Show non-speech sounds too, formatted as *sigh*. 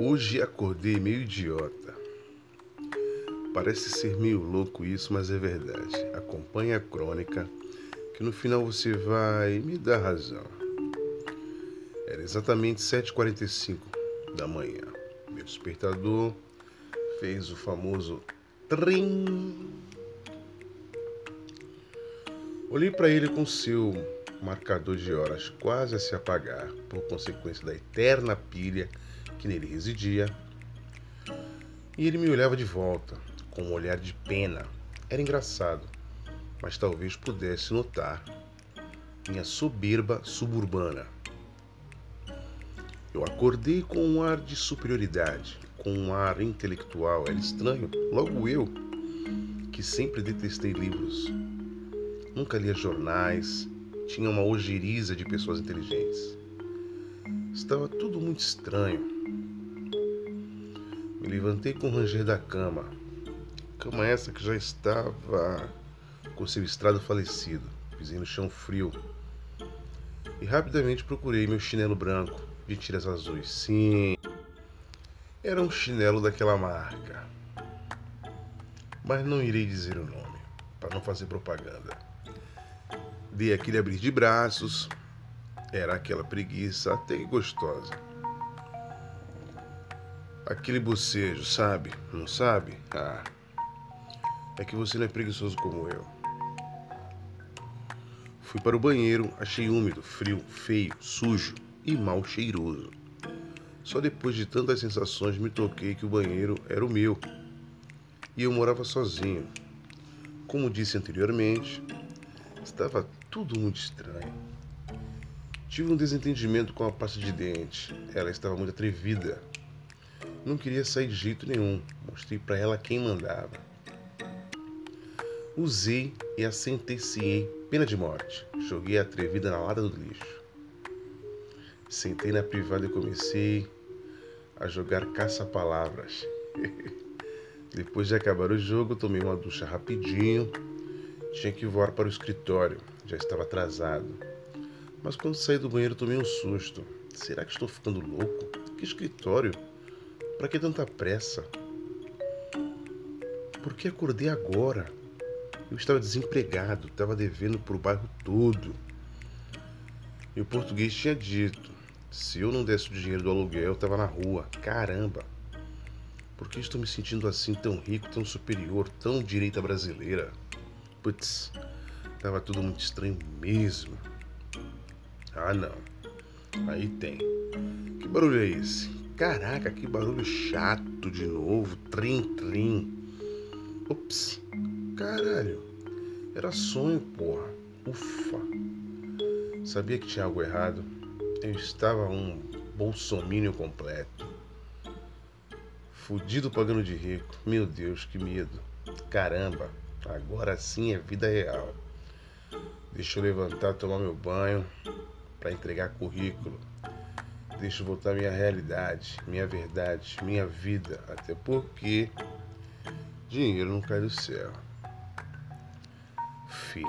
Hoje acordei meio idiota. Parece ser meio louco isso, mas é verdade. Acompanhe a crônica, que no final você vai me dar razão. Era exatamente 7h45 da manhã. Meu despertador fez o famoso trim. Olhei para ele com seu marcador de horas quase a se apagar, por consequência da eterna pilha que nele residia. E ele me olhava de volta, com um olhar de pena. Era engraçado, mas talvez pudesse notar minha soberba suburbana. Eu acordei com um ar de superioridade, com um ar intelectual. Era estranho, logo eu, que sempre detestei livros. Nunca lia jornais, tinha uma ojeriza de pessoas inteligentes. Estava tudo muito estranho. Levantei com o ranger da cama. Cama essa que já estava com seu estrado falecido. Pisei no chão frio. E rapidamente procurei meu chinelo branco de tiras azuis. Sim, era um chinelo daquela marca. Mas não irei dizer o nome, para não fazer propaganda. Dei aquele abrir de braços. Era aquela preguiça até gostosa. Aquele bocejo, sabe? Não sabe? Ah. É que você não é preguiçoso como eu. Fui para o banheiro, achei úmido, frio, feio, sujo e mal cheiroso. Só depois de tantas sensações me toquei que o banheiro era o meu. E eu morava sozinho. Como disse anteriormente, estava tudo muito estranho. Tive um desentendimento com a pasta de dente. Ela estava muito atrevida não queria sair de jeito nenhum. Mostrei para ela quem mandava. Usei e a sentenciei pena de morte. Joguei a atrevida na lata do lixo. Sentei na privada e comecei a jogar caça-palavras. *laughs* Depois de acabar o jogo, tomei uma ducha rapidinho. Tinha que voar para o escritório, já estava atrasado. Mas quando saí do banheiro, tomei um susto. Será que estou ficando louco? Que escritório? Para que tanta pressa? Por que acordei agora? Eu estava desempregado, estava devendo para o bairro todo. E o português tinha dito: se eu não desse o dinheiro do aluguel, eu estava na rua. Caramba! Por que estou me sentindo assim, tão rico, tão superior, tão direita brasileira? Putz, estava tudo muito estranho mesmo. Ah, não. Aí tem. Que barulho é esse? Caraca, que barulho chato de novo. Trim, trim. Ups. Caralho. Era sonho, porra. Ufa. Sabia que tinha algo errado. Eu estava um bolsomínio completo. Fudido pagando de rico. Meu Deus, que medo. Caramba. Agora sim é vida real. Deixa eu levantar, tomar meu banho para entregar currículo. Deixa eu voltar minha realidade, minha verdade, minha vida. Até porque dinheiro não cai do céu. Fim.